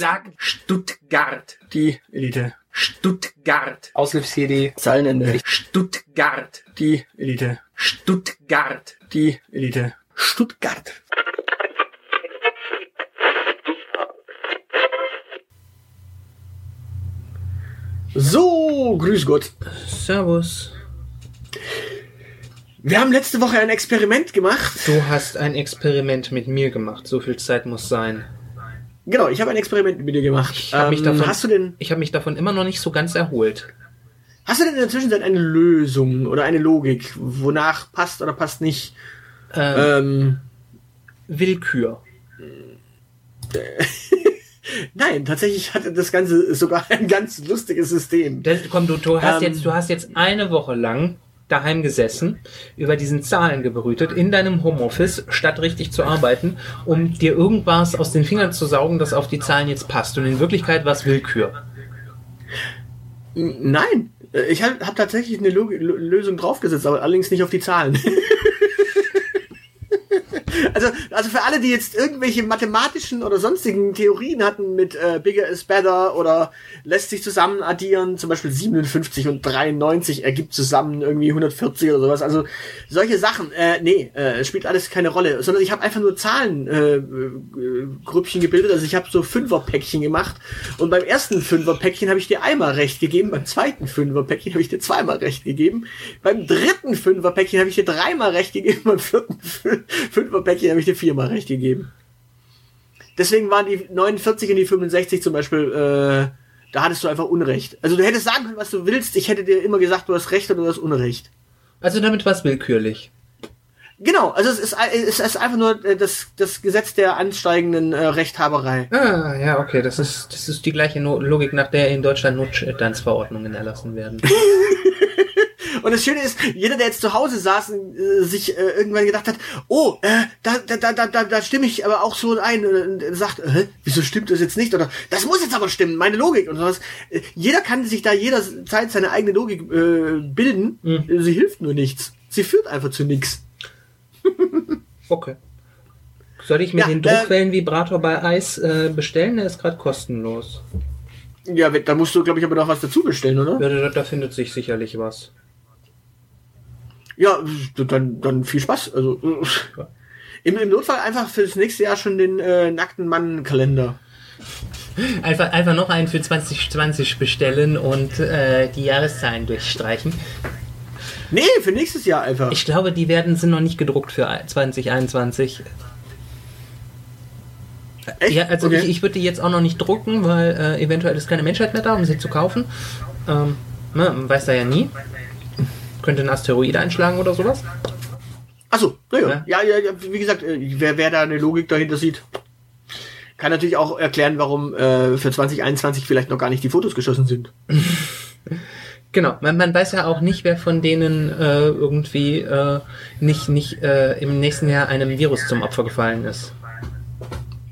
Sag Stuttgart. Die Elite. Stuttgart. Aushilfs-CD. Zeilenende. Stuttgart. Die Elite. Stuttgart. Die Elite. Stuttgart. So, grüß Gott. Servus. Wir haben letzte Woche ein Experiment gemacht. Du hast ein Experiment mit mir gemacht. So viel Zeit muss sein. Genau, ich habe ein Experiment mit dir gemacht. Ich habe mich Ähm, davon, hast du denn, ich habe mich davon immer noch nicht so ganz erholt. hast du denn in der Zwischenzeit eine Lösung oder eine Logik, wonach passt oder passt nicht? Ähm, Ähm, Willkür. nein, tatsächlich hatte das Ganze sogar ein ganz lustiges System. Das, komm, du, du hast Ähm. jetzt, du hast jetzt eine Woche lang daheim gesessen, über diesen Zahlen gebrütet, in deinem Homeoffice, statt richtig zu arbeiten, um dir irgendwas aus den Fingern zu saugen, das auf die Zahlen jetzt passt. Und in Wirklichkeit war es Willkür. Nein, ich habe hab tatsächlich eine Log Lösung draufgesetzt, aber allerdings nicht auf die Zahlen. also, also für alle, die jetzt irgendwelche mathematischen oder sonstigen Theorien hatten mit äh, bigger is better oder lässt sich zusammen addieren, zum Beispiel 57 und 93 ergibt zusammen irgendwie 140 oder sowas. Also solche Sachen, äh, nee, äh, spielt alles keine Rolle, sondern ich habe einfach nur Zahlen äh, äh, Grüppchen gebildet. Also ich habe so Fünferpäckchen gemacht. Und beim ersten Fünferpäckchen habe ich dir einmal recht gegeben, beim zweiten Fünferpäckchen habe ich dir zweimal recht gegeben, beim dritten Fünferpäckchen habe ich dir dreimal recht gegeben, beim vierten Fün- Fünferpäckchen habe ich dir viermal recht gegeben. Deswegen waren die 49 und die 65 zum Beispiel, äh, da hattest du einfach Unrecht. Also du hättest sagen können, was du willst, ich hätte dir immer gesagt, du hast Recht oder du hast Unrecht. Also damit war es willkürlich. Genau, also es ist, es ist einfach nur äh, das, das Gesetz der ansteigenden äh, Rechthaberei. Ah, ja, okay, das ist, das ist die gleiche no Logik, nach der in Deutschland Notstandsverordnungen erlassen werden. Und das Schöne ist, jeder, der jetzt zu Hause saß und äh, sich äh, irgendwann gedacht hat, oh, äh, da, da, da, da, da, stimme ich aber auch so ein und äh, sagt, äh, wieso stimmt das jetzt nicht? Oder das muss jetzt aber stimmen, meine Logik und sowas. Äh, jeder kann sich da jederzeit seine eigene Logik äh, bilden. Mhm. Sie hilft nur nichts. Sie führt einfach zu nichts. Okay. Soll ich mir Ja, den äh, Druckwellenvibrator bei Eis äh, bestellen? Der ist gerade kostenlos. Ja, da musst du, glaube ich, aber noch was dazu bestellen, oder? Ja, da, da findet sich sicherlich was. Ja, dann, dann viel Spaß. Also äh, im, im Notfall einfach fürs nächste Jahr schon den äh, nackten Mann-Kalender. Einfach, einfach noch einen für 2020 bestellen und äh, die Jahreszahlen durchstreichen. Nee, für nächstes Jahr einfach. Ich glaube, die werden sind noch nicht gedruckt für 2021. Echt? Ja, also Okay. ich, ich würde die jetzt auch noch nicht drucken, weil äh, eventuell ist keine Menschheit mehr da, um sie zu kaufen. Ähm, ne, man weiß da ja nie. Könnte ein Asteroid einschlagen oder sowas. Achso, naja. Ja. Ja, ja, ja, wie gesagt, äh, wer, wer da eine Logik dahinter sieht, kann natürlich auch erklären, warum äh, für 2021 vielleicht noch gar nicht die Fotos geschossen sind. Genau, man, man weiß ja auch nicht, wer von denen äh, irgendwie äh, nicht, nicht äh, im nächsten Jahr einem Virus zum Opfer gefallen ist.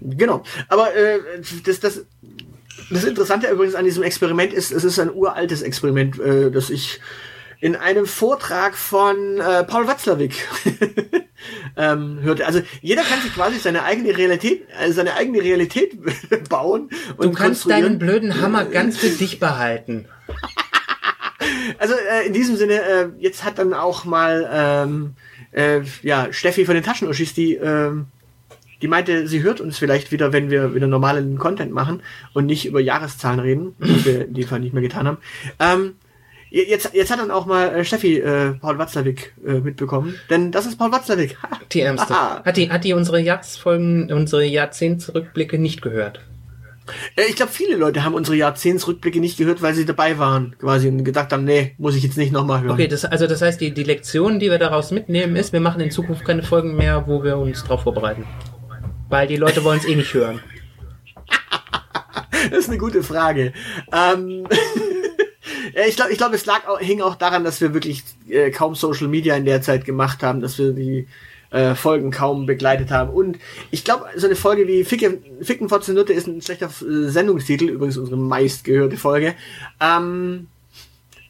Genau. Aber äh, das, das, das Interessante übrigens an diesem Experiment ist, es ist ein uraltes Experiment, äh, das ich in einem Vortrag von äh, Paul Watzlawick ähm, hörte. Also jeder kann sich quasi seine eigene Realität, äh, seine eigene Realität bauen und Du kannst deinen blöden Hammer ganz für dich behalten. Also äh, in diesem Sinne, äh, jetzt hat dann auch mal ähm, äh, ja Steffi von den Taschenuschis, die ähm, die meinte, sie hört uns vielleicht wieder, wenn wir wieder normalen Content machen und nicht über Jahreszahlen reden, was wir in dem Fall nicht mehr getan haben. Ähm, jetzt, jetzt hat dann auch mal äh, Steffi äh, Paul Watzlawick äh, mitbekommen, denn das ist Paul Watzlawick. Die Ärmste. Hat die, hat die unsere Jahresfolgen, unsere Jahrzehntsrückblicke nicht gehört? Äh, ich glaube, viele Leute haben unsere Jahrzehntsrückblicke nicht gehört, weil sie dabei waren, quasi und gedacht haben, nee, muss ich jetzt nicht nochmal hören. Okay, das, also das heißt, die, die Lektion, die wir daraus mitnehmen, ist, wir machen in Zukunft keine Folgen mehr, wo wir uns drauf vorbereiten. Weil die Leute wollen es eh nicht hören. Das ist eine gute Frage. Ähm, ich glaube, ich glaub, es lag auch, hing auch daran, dass wir wirklich äh, kaum Social Media in der Zeit gemacht haben, dass wir die äh, Folgen kaum begleitet haben. Und ich glaube, so eine Folge wie Ficke, Ficken Nutte ist ein schlechter äh, Sendungstitel, übrigens unsere meistgehörte Folge. Ähm,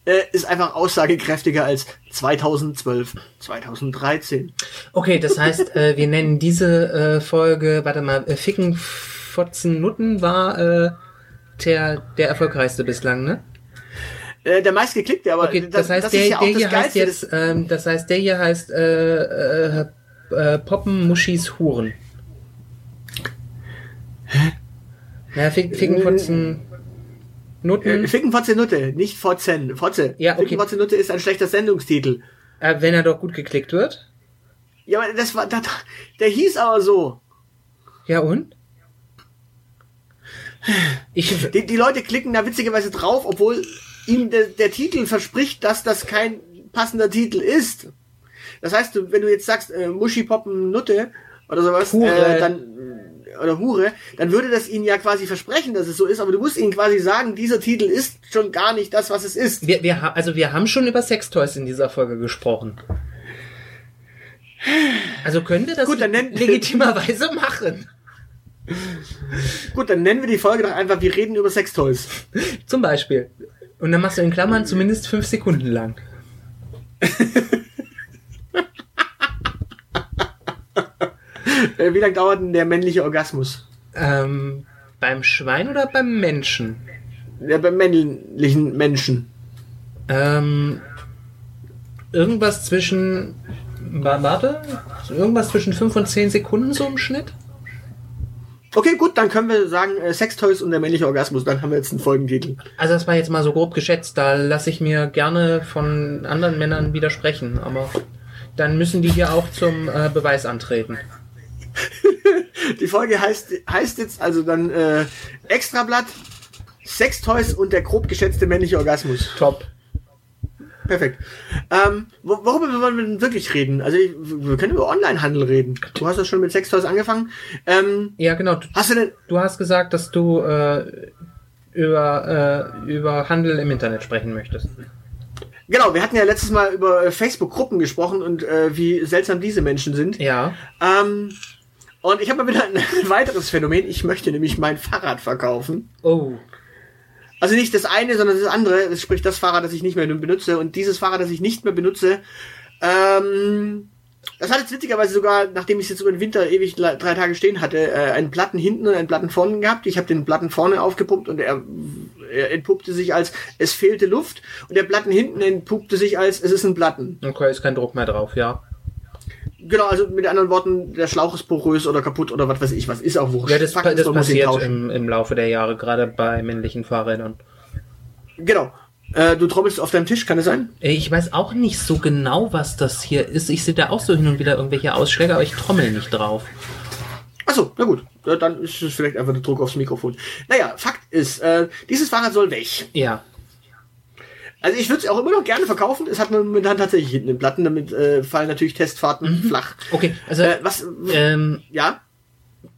äh, ist einfach aussagekräftiger als 2012, 2013. Okay, das heißt, äh, wir nennen diese äh, Folge, warte mal, äh, Ficken Fotzen Nutten war äh, der, der erfolgreichste bislang, ne? Äh, der meistgeklickte, aber Okay, das, heißt, der, ist ja der das hier heißt jetzt, ähm, das heißt, der hier heißt äh, äh, äh, Poppen Muschis Huren. Ja, Fick, Ficken, Fotzen, Nutten. Äh, Ficken Fotze Nutte, nicht Fotzen. Fotze. Ja, okay. Ficken Fotze Nutte ist ein schlechter Sendungstitel. Äh, wenn er doch gut geklickt wird. Ja, aber das war, das, der hieß aber so. Ja und? Ich, Die, die Leute klicken da witzigerweise drauf, obwohl ihm der, der Titel verspricht, dass das kein passender Titel ist. Das heißt, wenn du jetzt sagst, äh, Muschi Poppen Nutte oder sowas, Hure. Äh, dann oder Hure, dann würde das ihnen ja quasi versprechen, dass es so ist, aber du musst ihnen quasi sagen, dieser Titel ist schon gar nicht das, was es ist. wir, wir, also wir haben schon über Sextoys in dieser Folge gesprochen. Also können wir das Gut, dann nenn- legitimerweise machen. Gut, dann nennen wir die Folge doch einfach, wir reden über Sextoys. Zum Beispiel. Und dann machst du in Klammern zumindest fünf Sekunden lang. Äh, wie lange dauert denn der männliche Orgasmus? Ähm, beim Schwein oder beim Menschen? Der beim männlichen Menschen. Ähm, irgendwas zwischen. wa- Warte. Irgendwas zwischen 5 und 10 Sekunden so im Schnitt? Okay, gut, dann können wir sagen, äh, Sextoys und der männliche Orgasmus, dann haben wir jetzt einen Folgentitel. Also das war jetzt mal so grob geschätzt. Da lasse ich mir gerne von anderen Männern widersprechen. Aber dann müssen die hier auch zum äh, Beweis antreten. Die Folge heißt, heißt jetzt also dann äh, Extrablatt, Sextoys und der grob geschätzte männliche Orgasmus. Top. Perfekt. Ähm, wo- worüber wollen wir denn wirklich reden? Also ich, wir können über Onlinehandel reden. Du hast ja schon mit Sextoys angefangen. Ähm, Ja, genau. Du, hast du denn... du hast gesagt, dass du äh, über, äh, über Handel im Internet sprechen möchtest. Genau, wir hatten ja letztes Mal über äh, Facebook-Gruppen gesprochen und äh, wie seltsam diese Menschen sind. Ja. Ähm, und ich habe mal wieder ein weiteres Phänomen. Ich möchte nämlich mein Fahrrad verkaufen. Oh. Also nicht das eine, sondern das andere, sprich das Fahrrad, das ich nicht mehr benutze. Und dieses Fahrrad, das ich nicht mehr benutze, ähm, das hat jetzt witzigerweise sogar, nachdem ich es jetzt über den Winter ewig drei Tage stehen hatte, äh, einen Platten hinten und einen Platten vorne gehabt. Ich habe den Platten vorne aufgepumpt und er, er entpuppte sich als es fehlte Luft und der Platten hinten entpuppte sich als es ist ein Platten. Okay, ist kein Druck mehr drauf, ja. Genau, also mit anderen Worten, der Schlauch ist porös oder kaputt oder was weiß ich was, ist auch wurscht. Ja, das, Fakt pa- das passiert im, im Laufe der Jahre, gerade bei männlichen Fahrrädern. Genau. Äh, du trommelst auf deinem Tisch, kann es sein? Äh, Ich weiß auch nicht so genau, was das hier ist. Ich sehe da auch so hin und wieder irgendwelche Ausschläge, aber ich trommel nicht drauf. Achso, na gut. Dann ist es vielleicht einfach der Druck aufs Mikrofon. Naja, Fakt ist, äh, dieses Fahrrad soll weg. Ja. Also ich würde es auch immer noch gerne verkaufen. Es hat momentan tatsächlich hinten den Platten, damit äh, fallen natürlich Testfahrten flach. Okay, also Äh, was? ähm, ja?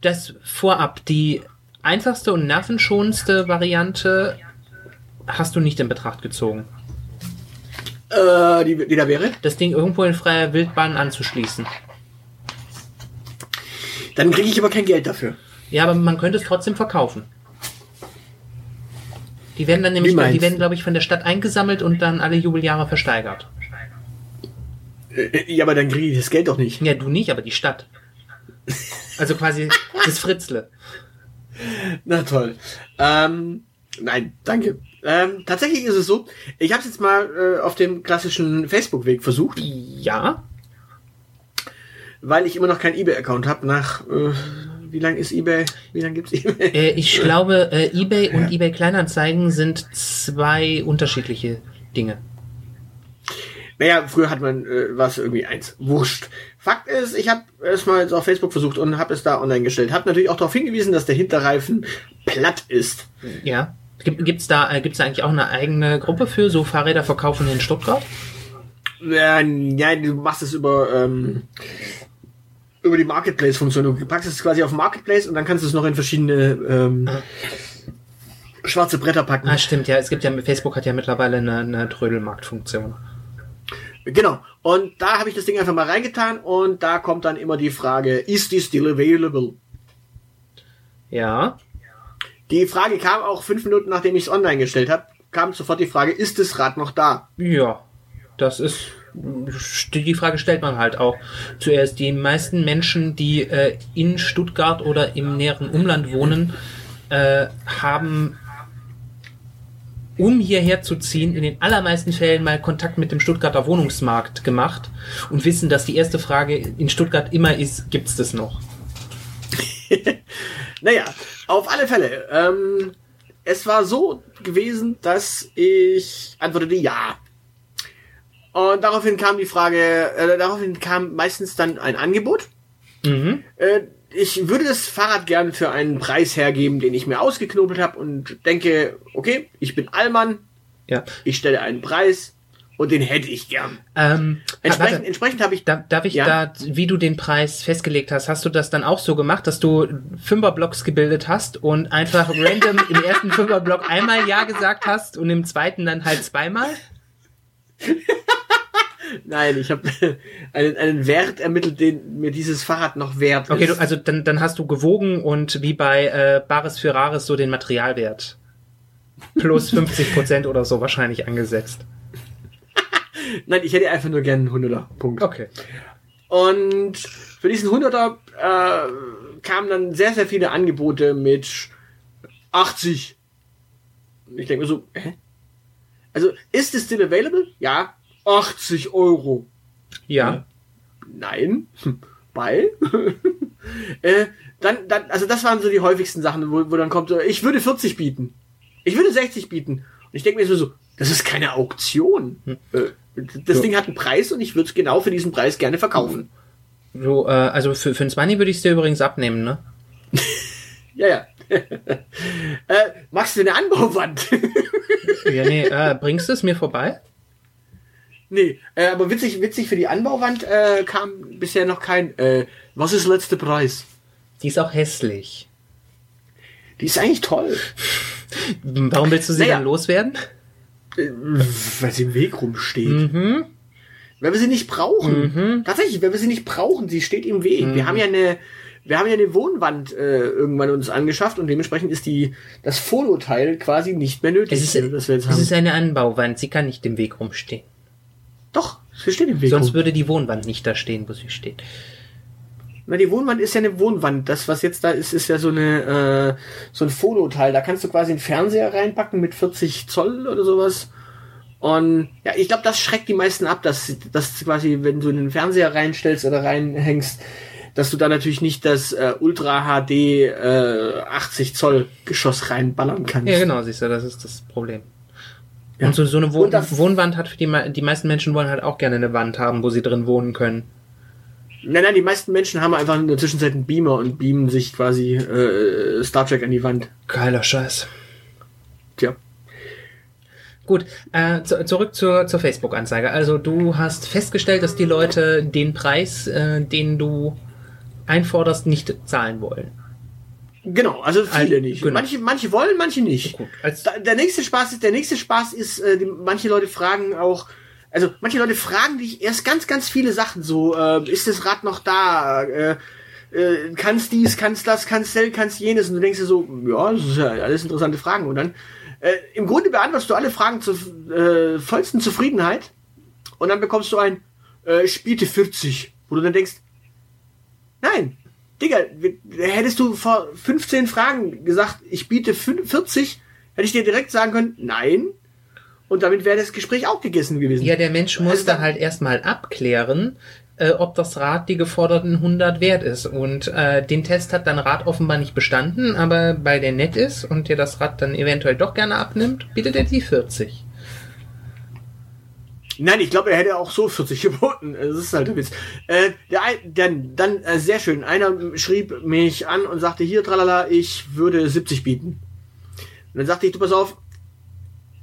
das vorab, die einfachste und nervenschonendste Variante hast du nicht in Betracht gezogen. Äh, die, die da wäre? Das Ding irgendwo in freier Wildbahn anzuschließen. Dann kriege ich aber kein Geld dafür. Ja, aber man könnte es trotzdem verkaufen. Die werden dann nämlich, die werden, glaube ich, von der Stadt eingesammelt und dann alle Jubeljahre versteigert. Äh, ja, aber dann kriege ich das Geld doch nicht. Ja, du nicht, aber die Stadt. Also quasi das Fritzle. Na toll. Ähm, nein, danke. Ähm, tatsächlich ist es so, ich habe es jetzt mal äh, auf dem klassischen Facebook-Weg versucht, Ja, weil ich immer noch keinen eBay-Account habe. Nach äh, wie lang ist eBay? Wie lange gibt's eBay? äh, ich glaube, äh, eBay und eBay Kleinanzeigen sind zwei unterschiedliche Dinge. Naja, früher hat man äh, was irgendwie eins. Wurscht. Fakt ist, ich habe es mal jetzt auf Facebook versucht und habe es da online gestellt. Habe natürlich auch darauf hingewiesen, dass der Hinterreifen platt ist. Ja. Gibt, gibt's da, äh, gibt's da eigentlich auch eine eigene Gruppe für so Fahrräder verkaufen in Stuttgart? Äh, ja, du machst es über ähm, über die Marketplace-Funktion. Du packst es quasi auf Marketplace und dann kannst du es noch in verschiedene ähm, schwarze Bretter packen. Ah, stimmt, ja. Es gibt ja, Facebook hat ja mittlerweile eine, eine Trödelmarktfunktion. Genau. Und da habe ich das Ding einfach mal reingetan und da kommt dann immer die Frage, is this still available? Ja. Die Frage kam auch fünf Minuten, nachdem ich es online gestellt habe, kam sofort die Frage, ist das Rad noch da? Ja. Das ist die Frage stellt man halt auch zuerst. Die meisten Menschen, die äh, in Stuttgart oder im näheren Umland wohnen, äh, haben, um hierher zu ziehen, in den allermeisten Fällen mal Kontakt mit dem Stuttgarter Wohnungsmarkt gemacht und wissen, dass die erste Frage in Stuttgart immer ist, gibt's das noch? Naja, auf alle Fälle. Ähm, es war so gewesen, dass ich antwortete ja. Und daraufhin kam die Frage, äh, daraufhin kam meistens dann ein Angebot. Mhm. Äh, ich würde das Fahrrad gerne für einen Preis hergeben, den ich mir ausgeknobelt habe und denke, okay, ich bin Allmann, Ja. ich stelle einen Preis und den hätte ich gern. Ähm, Entsprechend, warte. entsprechend habe ich Da, darf ich Ja? da, wie du den Preis festgelegt hast, hast du das dann auch so gemacht, dass du Fünferblocks gebildet hast und einfach random im ersten Fünferblock einmal Ja gesagt hast und im zweiten dann halt zweimal? Nein, ich habe einen, einen Wert ermittelt, den mir dieses Fahrrad noch wert Okay, ist. du, also dann, dann hast du gewogen und wie bei äh, Bares für Rares so den Materialwert plus 50 Prozent oder so wahrscheinlich angesetzt. Nein, ich hätte einfach nur gern einen 100er. Punkt. Okay. Und für diesen 100er äh, kamen dann sehr, sehr viele Angebote mit 80. Ich denke mir so, hä? Also, ist es still available? Ja. 80 Euro. Ja. Nein. Bei? äh, dann, dann, also das waren so die häufigsten Sachen, wo, wo dann kommt, so, ich würde 40 bieten. Ich würde 60 bieten. Und ich denke mir so, so, das ist keine Auktion. Äh, das Ja. Ding hat einen Preis und ich würde es genau für diesen Preis gerne verkaufen. So, äh, also für, für ein 20 würde ich es dir übrigens abnehmen, ne? Ja, ja. äh, magst du eine Anbauwand? Ja, nee, äh, bringst du es mir vorbei? nee, äh, aber witzig, witzig für die Anbauwand äh, kam bisher noch kein. Äh, was ist letzter Preis? Die ist auch hässlich. Die ist eigentlich toll. Warum willst du sie Naja. dann loswerden? Äh, weil sie im Weg rumsteht. Mhm. Weil wir sie nicht brauchen. Tatsächlich, weil wir sie nicht brauchen. Sie steht im Weg. Mhm. Wir haben ja eine, wir haben ja eine Wohnwand äh, irgendwann uns angeschafft und dementsprechend ist die das Fototeil quasi nicht mehr nötig, Es ist, das wir jetzt es haben. ist eine Anbauwand, sie kann nicht im Weg rumstehen. Doch, sie steht im Weg. Sonst rum. würde die Wohnwand nicht da stehen, wo sie steht. Na, die Wohnwand ist ja eine Wohnwand. Das, was jetzt da ist, ist ja so eine äh, so ein Fototeil. Da kannst du quasi einen Fernseher reinpacken mit 40 Zoll oder sowas. Und ja, ich glaube, das schreckt die meisten ab, dass, dass quasi, wenn du einen Fernseher reinstellst oder reinhängst, dass du da natürlich nicht das äh, Ultra HD äh, 80 Zoll Geschoss reinballern kannst. Ja, genau, siehst du, das ist das Problem. Ja. Und so, so eine Wohn Wohnwand hat für die, die meisten Menschen wollen halt auch gerne eine Wand haben, wo sie drin wohnen können. Nein, nein, die meisten Menschen haben einfach in der Zwischenzeit einen Beamer und beamen sich quasi äh, Star Trek an die Wand. Geiler Scheiß. Tja. Gut, äh, zu, zurück zur, zur Facebook-Anzeige. Also du hast festgestellt, dass die Leute den Preis, äh, den du einforderst, nicht zahlen wollen. Genau, also viele Ein- nicht. genau. Manche, manche wollen, manche nicht. Gut, der nächste Spaß ist, der nächste Spaß ist, äh, die, manche Leute fragen auch, also manche Leute fragen dich erst ganz, ganz viele Sachen so, äh, ist das Rad noch da? Äh, äh, kannst dies, kannst das, kannst das, kannst jenes und du denkst dir so, ja, das ist ja alles interessante Fragen und dann äh, im Grunde beantwortest du alle Fragen zur äh, vollsten Zufriedenheit und dann bekommst du ein äh, biete 40, wo du dann denkst, nein, Digga, hättest du vor 15 Fragen gesagt, ich biete fün- 40, hätte ich dir direkt sagen können, nein. Und damit wäre das Gespräch auch gegessen gewesen. Ja, der Mensch muss Also da dann- halt erstmal abklären, äh, ob das Rad die geforderten 100 wert ist. Und äh, den Test hat dein Rad offenbar nicht bestanden, aber weil der nett ist und dir das Rad dann eventuell doch gerne abnimmt, bietet er die 40. Nein, ich glaube, er hätte auch so 40 geboten. Das ist halt der Witz. Äh, der, ein- dann, äh, sehr schön. Einer schrieb mich an und sagte, hier, tralala, ich würde 70 bieten. Und dann sagte ich, du pass auf,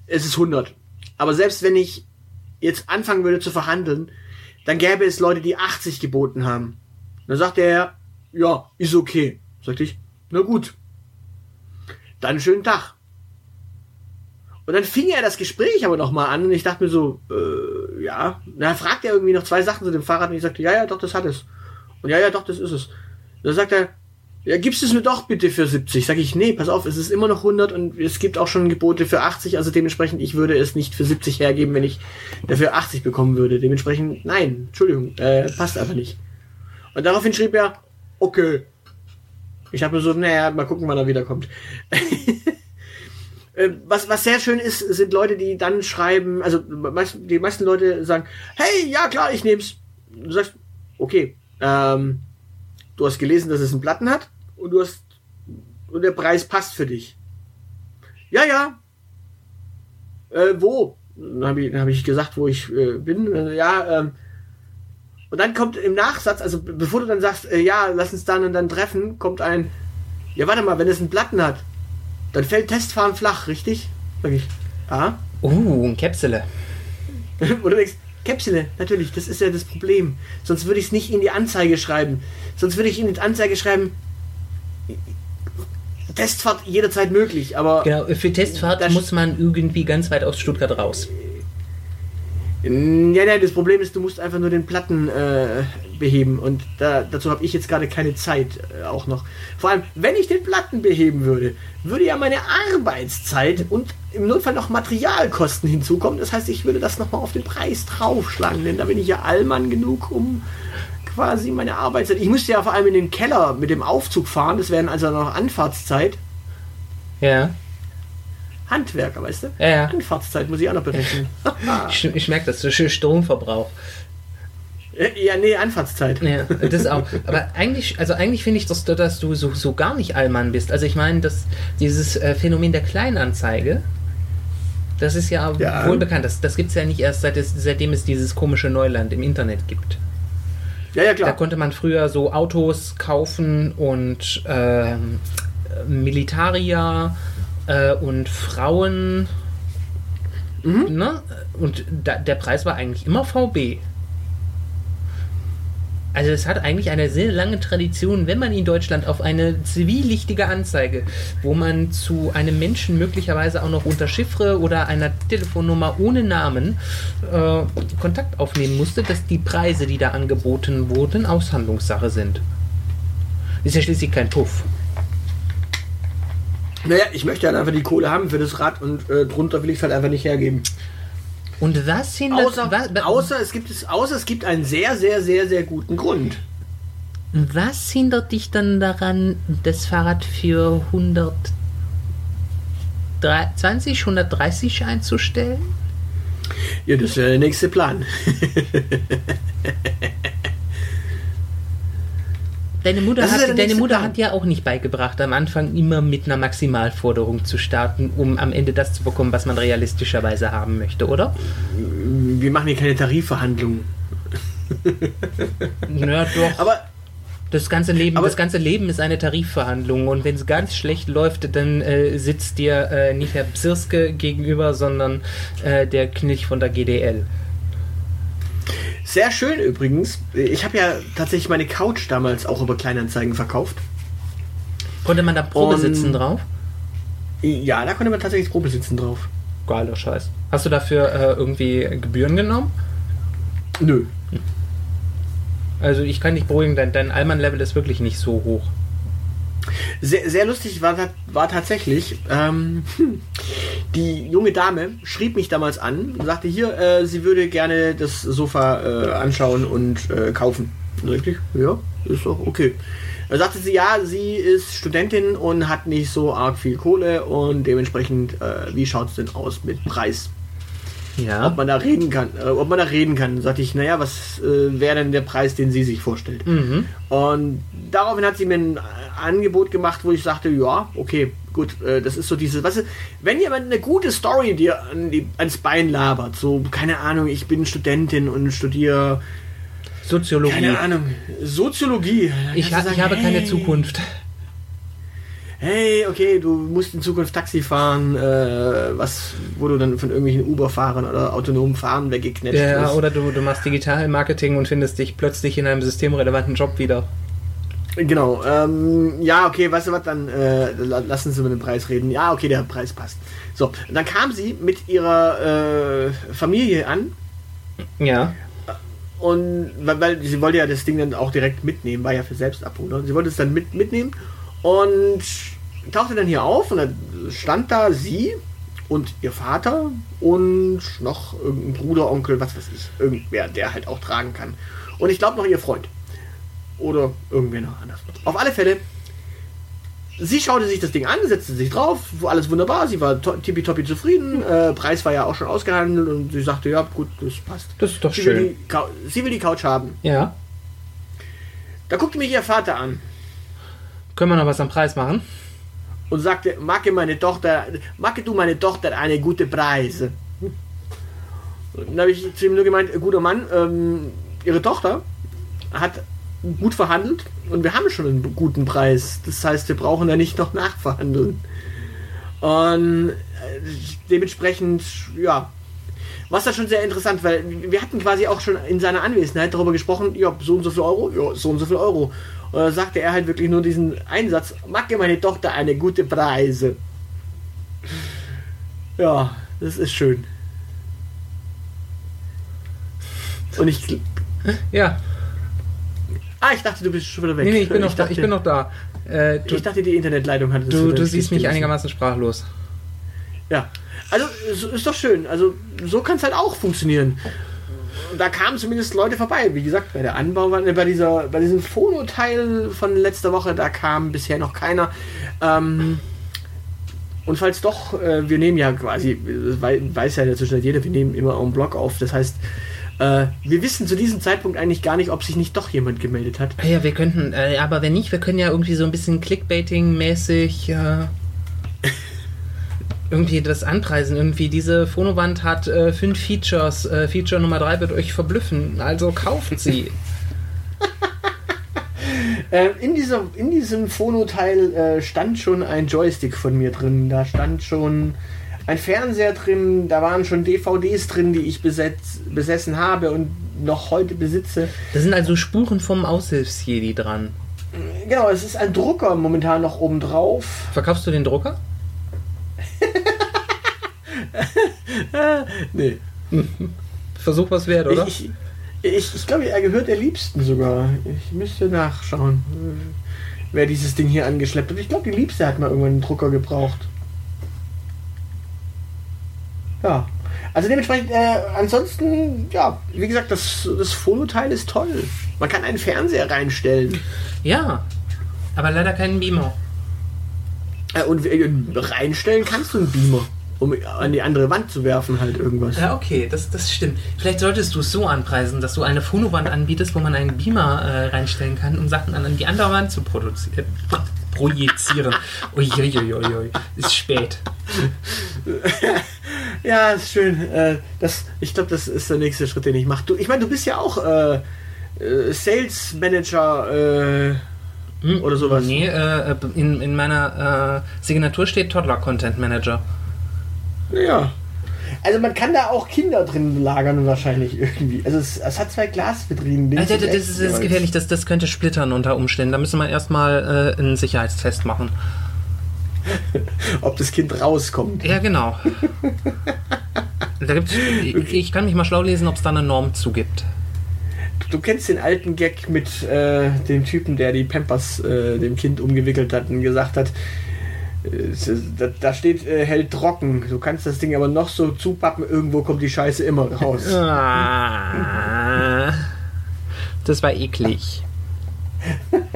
es ist 100. Aber selbst wenn ich jetzt anfangen würde zu verhandeln, dann gäbe es Leute, die 80 geboten haben. Und dann sagte er, ja, ist okay. Sagte ich, na gut. Dann schönen Tag. Und dann fing er das Gespräch aber noch mal an und ich dachte mir so, äh, ja. Und dann fragt er irgendwie noch zwei Sachen zu dem Fahrrad und ich sagte, ja, ja, doch, das hat es. Und ja, ja, doch, das ist es. Und dann sagt er, Ja, gibst es mir doch bitte für 70. Sag ich, nee, pass auf, es ist immer noch 100 und es gibt auch schon Gebote für 80, also dementsprechend, ich würde es nicht für 70 hergeben, wenn ich dafür 80 bekommen würde. Dementsprechend, nein, Entschuldigung, äh, passt einfach nicht. Und daraufhin schrieb er, okay. Ich habe mir so, naja, mal gucken, wann er wiederkommt. Äh, was, was sehr schön ist, sind Leute, die dann schreiben, also die meisten Leute sagen, hey, ja klar, ich nehm's. Du sagst, okay, ähm, du hast gelesen, dass es einen Platten hat und du hast und der Preis passt für dich. Ja, ja. Äh, wo? Dann habe ich, hab ich gesagt, wo ich äh, bin. Äh, ja, ähm, und dann kommt im Nachsatz, also be- bevor du dann sagst, äh, ja, lass uns dann und dann treffen, kommt ein, ja, warte mal, wenn es einen Platten hat, dann fällt Testfahren flach, richtig? Sag ich, ah. Uh, ein Käpsele. Oder denkst, Käpsele, natürlich, das ist ja das Problem. Sonst würde ich es nicht in die Anzeige schreiben. Sonst würde ich in die Anzeige schreiben, Testfahrt jederzeit möglich, aber Genau, für Testfahrt muss man irgendwie ganz weit aus Stuttgart raus. Ja, nein, das Problem ist, du musst einfach nur den Platten äh, beheben und da, dazu habe ich jetzt gerade keine Zeit äh, auch noch. Vor allem, wenn ich den Platten beheben würde, würde ja meine Arbeitszeit und im Notfall noch Materialkosten hinzukommen. Das heißt, ich würde das nochmal auf den Preis draufschlagen, denn da bin ich ja Allmann genug, um quasi meine Arbeitszeit. Ich müsste ja vor allem in den Keller mit dem Aufzug fahren, das wären also noch Anfahrtszeit. Ja, Handwerker, weißt du? Ja, ja. Anfahrtszeit muss ich auch noch berechnen. ich, ich merke das, das ist Stromverbrauch. Ja, nee, Anfahrtszeit. Ja, das auch. Aber eigentlich, also eigentlich finde ich, dass, du- dass du so, so gar nicht Allmann bist. Also ich meine, dass dieses äh, Phänomen der Kleinanzeige, das ist ja, Ja. wohl bekannt. Das, das gibt es ja nicht erst seit es, seitdem es dieses komische Neuland im Internet gibt. Ja, ja, Da klar. konnte man früher so Autos kaufen und ähm, Militaria äh, und Frauen. Ne? Und da, der Preis war eigentlich immer VB. Also es hat eigentlich eine sehr lange Tradition, wenn man in Deutschland auf eine zivilichtige Anzeige, wo man zu einem Menschen möglicherweise auch noch unter Chiffre oder einer Telefonnummer ohne Namen äh, Kontakt aufnehmen musste, dass die Preise, die da angeboten wurden, Aushandlungssache sind. Ist ja schließlich kein Puff. Naja, ich möchte halt einfach die Kohle haben für das Rad und äh, drunter will ich es halt einfach nicht hergeben. Und was hindert... Außer, was, wa- außer, es gibt es, außer es gibt einen sehr, sehr, sehr, sehr guten Grund. was hindert dich dann daran, das Fahrrad für 120, 130 einzustellen? Ja, das wäre der nächste Plan. Deine Mutter, Das hat, ja deine Mutter Plan. hat ja auch nicht beigebracht, am Anfang immer mit einer Maximalforderung zu starten, um am Ende das zu bekommen, was man realistischerweise haben möchte, oder? Wir machen hier keine Tarifverhandlungen. Ja, doch. Aber Das ganze Leben, Aber- das ganze Leben ist eine Tarifverhandlung und wenn es ganz schlecht läuft, dann äh, sitzt dir äh, nicht Herr Psirske gegenüber, sondern äh, der Knilch von der GDL. Sehr schön übrigens. Ich habe ja tatsächlich meine Couch damals auch über Kleinanzeigen verkauft. Konnte man da Probe Und- sitzen drauf? Ja, da konnte man tatsächlich Probesitzen drauf. Geiler Scheiß. Hast du dafür äh, irgendwie Gebühren genommen? Nö. Also ich kann dich beruhigen, dein, dein Allmann-Level ist wirklich nicht so hoch. Sehr, sehr lustig war, war tatsächlich, ähm, die junge Dame schrieb mich damals an und sagte, hier, äh, sie würde gerne das Sofa äh, anschauen und äh, kaufen. Ich, ja, ist doch okay. Da sagte sie, ja, sie ist Studentin und hat nicht so arg viel Kohle und dementsprechend, äh, wie schaut es denn aus mit Preis? Ja. Ob man da reden kann, äh, ob man da reden kann. Sagte ich, naja, was äh, wäre denn der Preis, den sie sich vorstellt? Mhm. Und daraufhin hat sie mir ein äh, Angebot gemacht, wo ich sagte, ja, okay, gut, äh, das ist so dieses, weißt du, wenn jemand eine gute Story dir an die, ans Bein labert, so, keine Ahnung, ich bin Studentin und studiere, Soziologie. keine Ahnung, Soziologie. Ich, ha du ich sagen, habe keine hey, Zukunft. Hey, okay, du musst in Zukunft Taxi fahren, äh, was, wo du dann von irgendwelchen Uber-Fahrern oder autonomen Fahren weggeknetscht Ja, wirst. oder du, du machst Digital-Marketing und findest dich plötzlich in einem systemrelevanten Job wieder. Genau. Ähm, ja, okay, weißt du was, dann äh, la- lassen Sie über den Preis reden. Ja, okay, der Preis passt. So, und dann kam sie mit ihrer äh, Familie an Ja. Und weil, weil sie wollte ja das Ding dann auch direkt mitnehmen, war ja für Selbstabholer. Sie wollte es dann mit, mitnehmen und tauchte dann hier auf und dann stand da sie und ihr Vater und noch irgendein Bruder, Onkel, was weiß ich, irgendwer, der halt auch tragen kann. Und ich glaube noch ihr Freund. Oder irgendwer noch anders. Auf alle Fälle, sie schaute sich das Ding an, setzte sich drauf, alles wunderbar, sie war to- tippitoppi zufrieden, äh, Preis war ja auch schon ausgehandelt und sie sagte, ja gut, das passt. Das ist doch sie Will schön. die, Cou- sie will die Couch haben. Ja. Da guckte mich ihr Vater an Können wir noch was am Preis machen? und sagte, Macke meine Tochter, Macke du meine Tochter eine gute Preise. Dann habe ich zu ihm nur gemeint, guter Mann, ähm, ihre Tochter hat gut verhandelt und wir haben schon einen guten Preis. Das heißt, wir brauchen da nicht noch nachverhandeln. Und äh, dementsprechend, ja, war es da schon sehr interessant, weil wir hatten quasi auch schon in seiner Anwesenheit darüber gesprochen, ja, so und so viel Euro, ja, so und so viel Euro. Und da sagte er halt wirklich nur diesen Einsatz, mag dir meine Tochter eine gute Preise. Ja, das ist schön. Und ich. Ja. Ah, ich dachte, du bist schon wieder weg. Nee, nee, ich bin noch da. dachte, Ich bin noch da. Äh, du, ich dachte, die Internetleitung hatte das du, du siehst mich einigermaßen sprachlos. Ja. Also, ist doch schön. Also, so kann es halt auch funktionieren. Da kamen zumindest Leute vorbei. Wie gesagt, bei der Anbau, bei dieser, bei diesem Phono-Teil von letzter Woche, da kam bisher noch keiner. Ähm, und falls doch, äh, wir nehmen ja quasi, wei- weiß ja in der Zwischenzeit jeder, wir nehmen immer en Block auf. Das heißt, äh, wir wissen zu diesem Zeitpunkt eigentlich gar nicht, ob sich nicht doch jemand gemeldet hat. Ja, wir könnten, äh, aber wenn nicht, wir können ja irgendwie so ein bisschen Clickbaiting-mäßig äh, irgendwie das anpreisen. Irgendwie diese Phonowand hat äh, fünf Features. Äh, Feature Nummer drei wird euch verblüffen. Also kauft sie. Äh, in, dieser, in diesem Phono-Teil äh, stand schon ein Joystick von mir drin. Da stand schon ein Fernseher drin. Da waren schon DVDs drin, die ich besetz, besessen habe und noch heute besitze. Da sind also Spuren vom Aushilfsjedi dran. Genau, es ist ein Drucker momentan noch oben drauf. Verkaufst du den Drucker? Nee. Versuch was wert, oder? Ich, ich, ich, glaube, er gehört der Liebsten sogar. Ich müsste nachschauen, wer dieses Ding hier angeschleppt hat. Ich glaube, die Liebste hat mal irgendwann einen Drucker gebraucht. Ja. Also dementsprechend, äh, ansonsten, ja, wie gesagt, das, das Fototeil ist toll. Man kann einen Fernseher reinstellen. ja, aber leider keinen Beamer. Äh, und äh, reinstellen kannst du einen Beamer, um an die andere Wand zu werfen, halt irgendwas. Ja, okay, das, das stimmt. Vielleicht solltest du es so anpreisen, dass du eine Phonowand anbietest, wo man einen Beamer äh, reinstellen kann, um Sachen an die andere Wand zu produzieren. Projizieren. Uiuiuiui, ist spät. Ja, ist schön. Äh, das, ich glaube, das ist der nächste Schritt, den ich mache. Ich meine, du bist ja auch äh, äh, Sales Manager. Äh, Hm, Oder sowas. Nee, äh, in, in meiner äh, Signatur steht Toddler Content Manager. ja. Also man kann da auch Kinder drin lagern wahrscheinlich irgendwie. Also es, es hat zwei Glasvitrinen. und das, rechts ist, das ist gefährlich, das, das könnte splittern unter Umständen. Da müsste man erstmal äh, einen Sicherheitstest machen. Ob das Kind rauskommt. Ja, genau. Da gibt's, ich, ich kann mich mal schlau lesen, ob es da eine Norm zugibt. Du kennst den alten Gag mit äh, dem Typen, der die Pampers äh, dem Kind umgewickelt hat und gesagt hat, äh, da steht äh, hält trocken. Du kannst das Ding aber noch so zupappen, irgendwo kommt die Scheiße immer raus. Ah, das war eklig.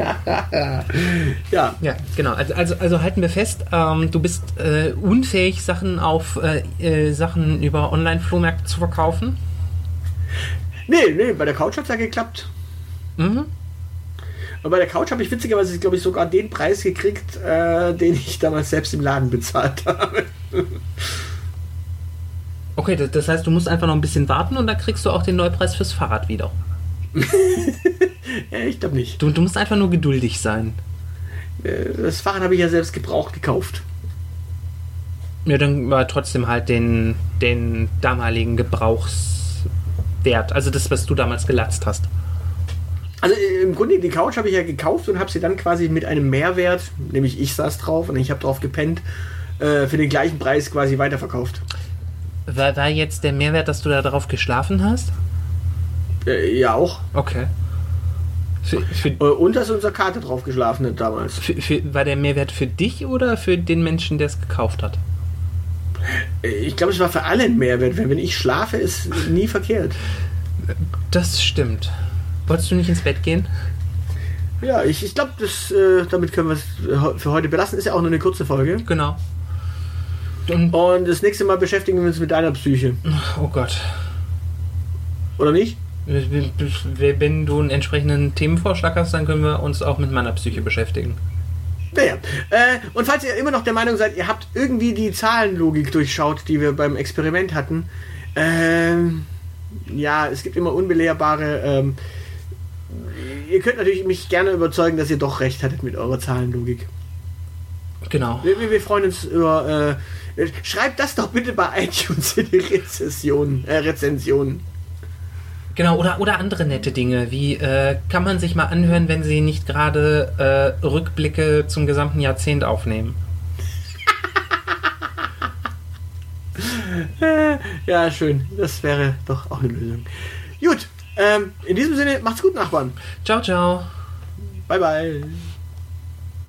Ja, Ja, genau. Also, also, also halten wir fest, ähm, du bist äh, unfähig, Sachen auf äh, äh, Sachen über Online-Flohmärkte zu verkaufen. nee, nee, bei der Couch hat es ja geklappt. Mhm. Und bei der Couch habe ich witzigerweise, glaube ich, sogar den Preis gekriegt, äh, den ich damals selbst im Laden bezahlt habe. Okay, das, das heißt, du musst einfach noch ein bisschen warten und dann kriegst du auch den Neupreis fürs Fahrrad wieder. ja, ich glaube nicht. Du, du musst einfach nur geduldig sein. Äh, Das Fahrrad habe ich ja selbst gebraucht gekauft. Ja, dann war trotzdem halt den, den damaligen Gebrauchswert, also das, was du damals gelatzt hast. Also äh, im Grunde, die Couch habe ich ja gekauft und habe sie dann quasi mit einem Mehrwert, nämlich ich saß drauf und ich habe drauf gepennt, äh, für den gleichen Preis quasi weiterverkauft. War, war jetzt der Mehrwert, dass du da drauf geschlafen hast? Äh, ja, auch. Okay. Für, für, Äh, Und dass unser Kater drauf geschlafen hat damals. für, war der Mehrwert für dich oder für den Menschen, der es gekauft hat? Äh, Ich glaube, es war für alle ein Mehrwert. Wenn wenn ich schlafe, ist nie verkehrt. Das stimmt. Wolltest du nicht ins Bett gehen? Ja, ich, ich glaube, äh, damit können wir es für heute belassen. Ist ja auch nur eine kurze Folge. Genau. Und, Und das nächste Mal beschäftigen wir uns mit deiner Psyche. oh Gott. Oder nicht? Wenn du einen entsprechenden Themenvorschlag hast, dann können wir uns auch mit meiner Psyche beschäftigen. Naja. Äh, und falls ihr immer noch der Meinung seid, ihr habt irgendwie die Zahlenlogik durchschaut, die wir beim Experiment hatten, ähm, ja, es gibt immer unbelehrbare. Ähm, ihr könnt natürlich mich gerne überzeugen, dass ihr doch recht hattet mit eurer Zahlenlogik. Genau. Wir, wir, freuen uns über. Äh, schreibt das doch bitte bei iTunes in die Rezession, äh, Rezensionen. Genau, oder, oder andere nette Dinge, wie äh, kann man sich mal anhören, wenn sie nicht gerade äh, Rückblicke zum gesamten Jahrzehnt aufnehmen. Ja, schön. Das wäre doch auch eine Lösung. Gut. Ähm, in diesem Sinne, macht's gut, Nachbarn. Ciao, ciao. Bye, bye.